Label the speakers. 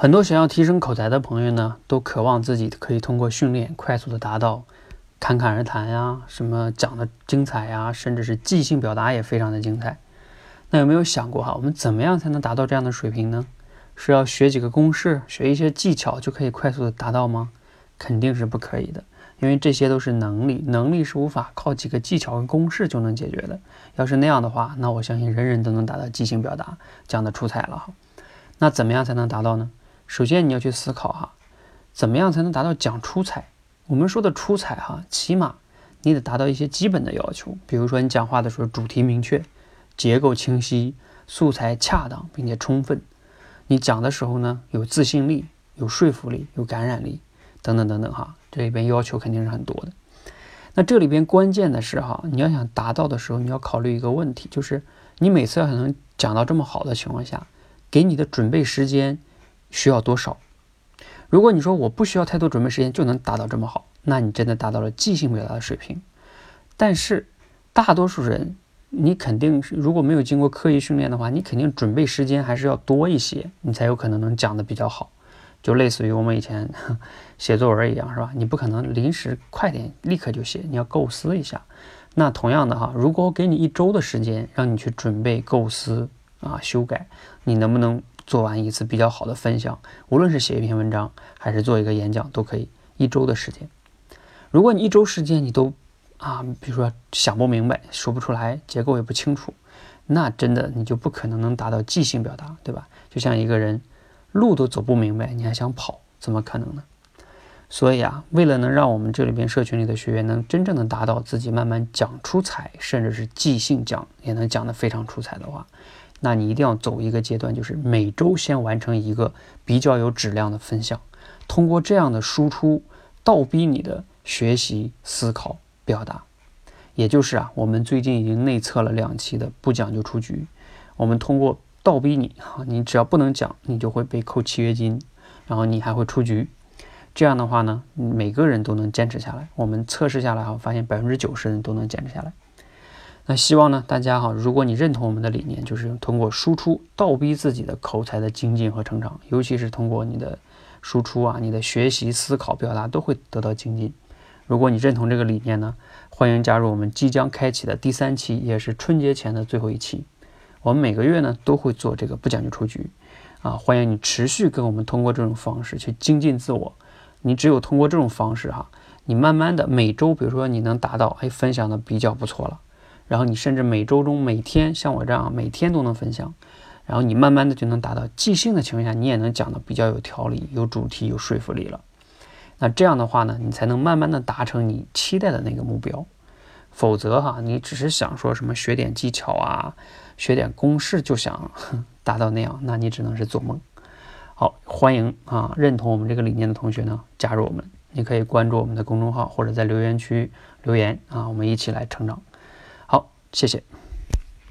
Speaker 1: 很多想要提升口才的朋友呢，都渴望自己可以通过训练快速的达到侃侃而谈呀，什么讲的精彩呀，甚至是即兴表达也非常的精彩。那有没有想过哈，我们怎么样才能达到这样的水平呢？是要学几个公式，学一些技巧就可以快速的达到吗？肯定是不可以的，因为这些都是能力，能力是无法靠几个技巧和公式就能解决的。要是那样的话，那我相信人人都能达到即兴表达，讲的出彩了哈。那怎么样才能达到呢？首先你要去思考哈，怎么样才能达到讲出彩？我们说的出彩哈，起码你得达到一些基本的要求，比如说你讲话的时候主题明确，结构清晰，素材恰当并且充分。你讲的时候呢，有自信力、有说服力、有感染力等等等等哈，这里边要求肯定是很多的。那这里边关键的是哈，你要想达到的时候，你要考虑一个问题，就是你每次要能讲到这么好的情况下，给你的准备时间。需要多少？如果你说我不需要太多准备时间就能达到这么好，那你真的达到了即兴表达的水平。但是大多数人，你肯定是如果没有经过刻意训练的话，你肯定准备时间还是要多一些，你才有可能能讲的比较好。就类似于我们以前 写作文一样，是吧？你不可能临时快点立刻就写，你要构思一下。那同样的哈，如果我给你一周的时间，让你去准备、构思啊、修改，你能不能？做完一次比较好的分享，无论是写一篇文章还是做一个演讲，都可以一周的时间。如果你一周时间你都啊，比如说想不明白、说不出来、结构也不清楚，那真的你就不可能能达到即兴表达，对吧？就像一个人路都走不明白，你还想跑，怎么可能呢？所以啊，为了能让我们这里边社群里的学员能真正的达到自己慢慢讲出彩，甚至是即兴讲也能讲得非常出彩的话。那你一定要走一个阶段，就是每周先完成一个比较有质量的分享，通过这样的输出倒逼你的学习、思考、表达。也就是啊，我们最近已经内测了两期的不讲就出局。我们通过倒逼你哈，你只要不能讲，你就会被扣契约金，然后你还会出局。这样的话呢，每个人都能坚持下来。我们测试下来哈，发现百分之九十人都能坚持下来。那希望呢，大家哈，如果你认同我们的理念，就是通过输出倒逼自己的口才的精进和成长，尤其是通过你的输出啊，你的学习、思考、表达都会得到精进。如果你认同这个理念呢，欢迎加入我们即将开启的第三期，也是春节前的最后一期。我们每个月呢都会做这个不讲究出局啊，欢迎你持续跟我们通过这种方式去精进自我。你只有通过这种方式哈，你慢慢的每周，比如说你能达到哎分享的比较不错了。然后你甚至每周中每天像我这样每天都能分享，然后你慢慢的就能达到即兴的情况下，你也能讲的比较有条理、有主题、有说服力了。那这样的话呢，你才能慢慢的达成你期待的那个目标。否则哈，你只是想说什么学点技巧啊，学点公式就想达到那样，那你只能是做梦。好，欢迎啊，认同我们这个理念的同学呢加入我们，你可以关注我们的公众号或者在留言区留言啊，我们一起来成长。谢谢。